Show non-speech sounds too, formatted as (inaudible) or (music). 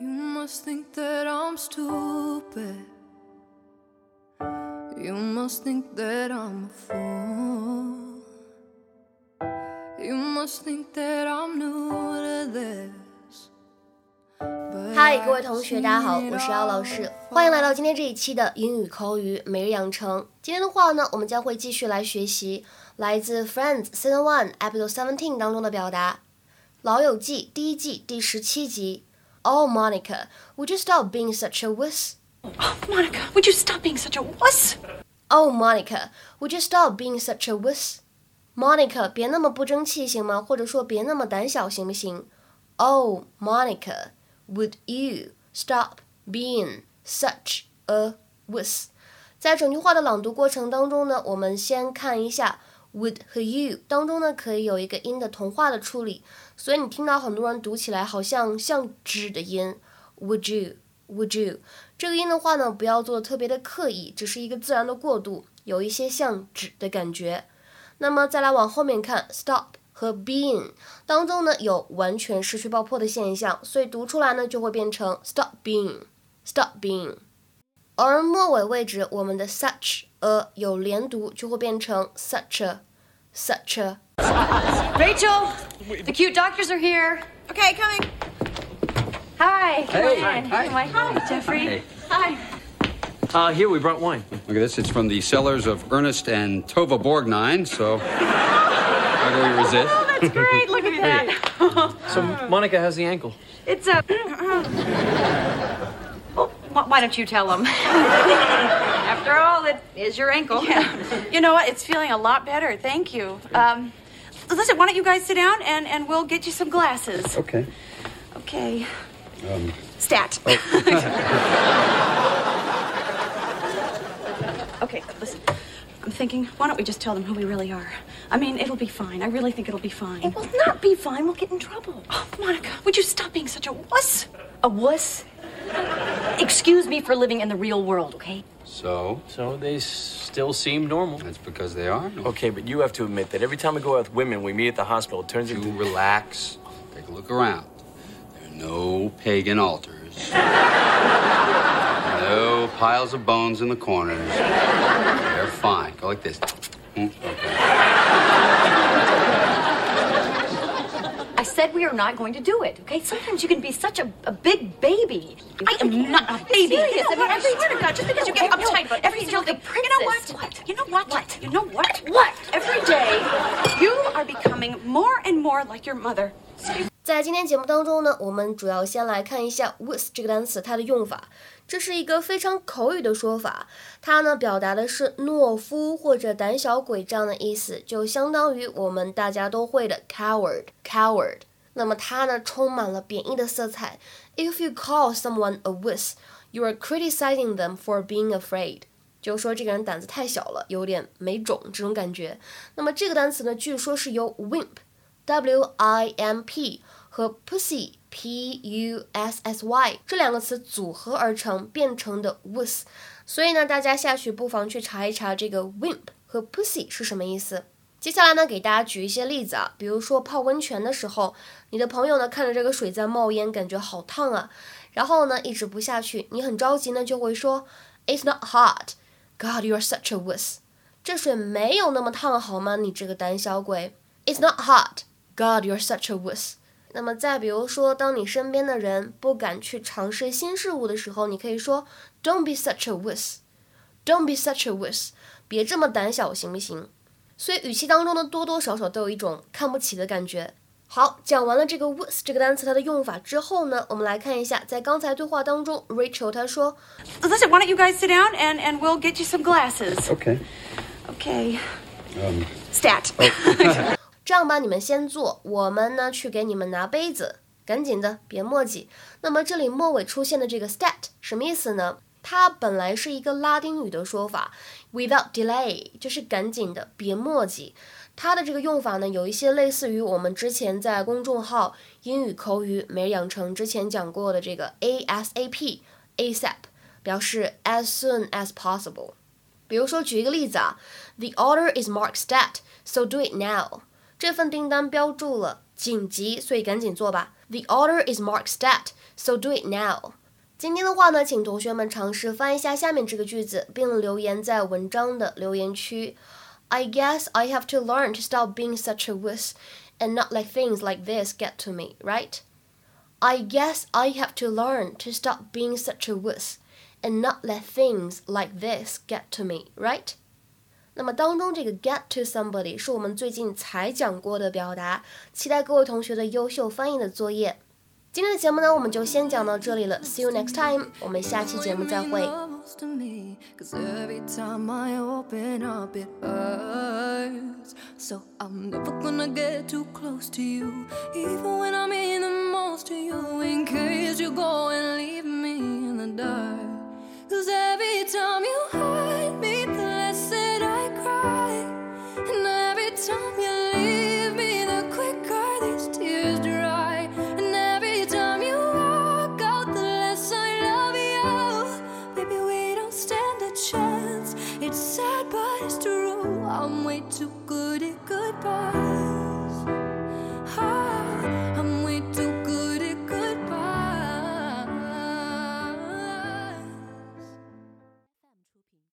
You must think that I'm stupid. You must think that I'm a fool. You must think that I'm new to this. 嗨，各位同学，大家好，我是姚老师欢迎来到今天这一期的英语口语每日养成。今天的话呢，我们将会继续来学习来自《Friends》Season One Episode Seventeen 当中的表达，《老友记》第一季第十七集。Oh, Monica, would you stop being such a wuss? Oh, Monica, would you stop being such a wuss? Oh, Monica, would you stop being such a wuss? Monica，别那么不争气行吗？或者说别那么胆小行不行？Oh, Monica, would you stop being such a wuss？在整句话的朗读过程当中呢，我们先看一下 would 和 you 当中呢，可以有一个音的同化的处理，所以你听到很多人读起来好像像纸的音，would you。Would you 这个音的话呢，不要做特别的刻意，只是一个自然的过渡，有一些像纸的感觉。那么再来往后面看，stop 和 being 当中呢有完全失去爆破的现象，所以读出来呢就会变成 stop being，stop being。而末尾位置我们的 such a 有连读，就会变成 such a，such a。 Rachel, the cute doctors are here. Okay, coming. Hi. Come Hey. on in. Hi. Come on. Hi, Jeffrey. Hey. Hi. Uh, here, we brought wine. Look at this. It's from the cellars of Ernest and Tova Borgnine, so how do we resist? That's great. Look at that. So, Monica has the ankle. It's a. (clears throat) Well, wh- why don't you tell them? (laughs) After all, it is your ankle. Yeah. (laughs) You know what? It's feeling a lot better. Thank you. Um, listen, why don't you guys sit down and, and we'll get you some glasses. Okay. Okay. Um, Stat. (laughs) okay, listen. I'm thinking, why don't we just tell them who we really are? I mean, it'll be fine. I really think it'll be fine. It will not be fine. We'll get in trouble. Oh, Monica, would you stop being such a wuss? A wuss? Excuse me for living in the real world, okay? so So, they still seem normal. that's because they are. Okay, but you have to admit that every time we go out with women we meet at the hospital, it turns You into. relax. Take a look around. There are no pagan altars. no piles of bones in the corners. They're fine. Go like this. Hmm, Okay. Said we are not going to do it, okay? Sometimes you can be such a, a big baby. I am not a baby. Serious. You know I mean, what? I every swear to God, just because you get uptight about every every single little thing. You know what? What? You know what? What? You know what? What? Every day, you are becoming more and more like your mother. 在今天节目当中呢，我们主要先来看一下 wuss 这个单词它的用法。这是一个非常口语的说法，它呢表达的是懦夫或者胆小鬼这样的意思，就相当于我们大家都会的 coward coward。那么它呢充满了贬义的色彩。If you call someone a wuss, you are criticizing them for being afraid。就是说这个人胆子太小了，有点没种这种感觉。那么这个单词呢，据说是由 wimp W I M P 和 pussy P U S S Y 这两个词组合而成，变成的 wuss。所以呢，大家下去不妨去查一查这个 wimp 和 pussy 是什么意思。接下来呢，给大家举一些例子啊，比如说泡温泉的时候，你的朋友呢看着这个水在冒烟，感觉好烫啊，然后呢一直不下去，你很着急呢就会说 It's not hot. God, you're such a wuss. 这水没有那么烫好吗？你这个胆小鬼。It's not hot. God, you're such a wuss. 那么再比如说，当你身边的人不敢去尝试新事物的时候，你可以说 Don't be such a wuss. Don't be such a wuss. 别这么胆小，行不行？所以语气当中呢，多多少少都有一种看不起的感觉。好，讲完了这个 wuss 这个单词它的用法之后呢，我们来看一下，在刚才对话当中，Rachel 她说 Listen, why don't you guys sit down and, and we'll get you some glasses. Okay. Okay. Um, Stat. (laughs) 这样吧，你们先坐，我们呢去给你们拿杯子，赶紧的，别墨迹。那么这里末尾出现的这个 stat 什么意思呢？它本来是一个拉丁语的说法，without delay 就是赶紧的，别墨迹。它的这个用法呢，有一些类似于我们之前在公众号英语口语每日养成之前讲过的这个 ASAP ASAP，表示 as soon as possible。比如说，举一个例子啊，The order is marked stat, so do it now。这份订单标注了紧急，所以赶紧做吧。The order is marked stat, so do it now. 今天的话呢，请同学们尝试翻译一下下面这个句子，并留言在文章的留言区。I guess I have to learn to stop being such a wuss and not let things like this get to me, right? I guess I have to learn to stop being such a wuss and not let things like this get to me, right? 那么当中这个 get to somebody 是我们最近才讲过的表达，期待各位同学的优秀翻译的作业。 今天的节目呢，我们就先讲到这里了。See you next time，我们下期节目再会。 to me Cause every time I open up it hurts So I'm never gonna get too close to you Even when I mean the most to you In case you go and leave me in the dark Cause every time you goodbye.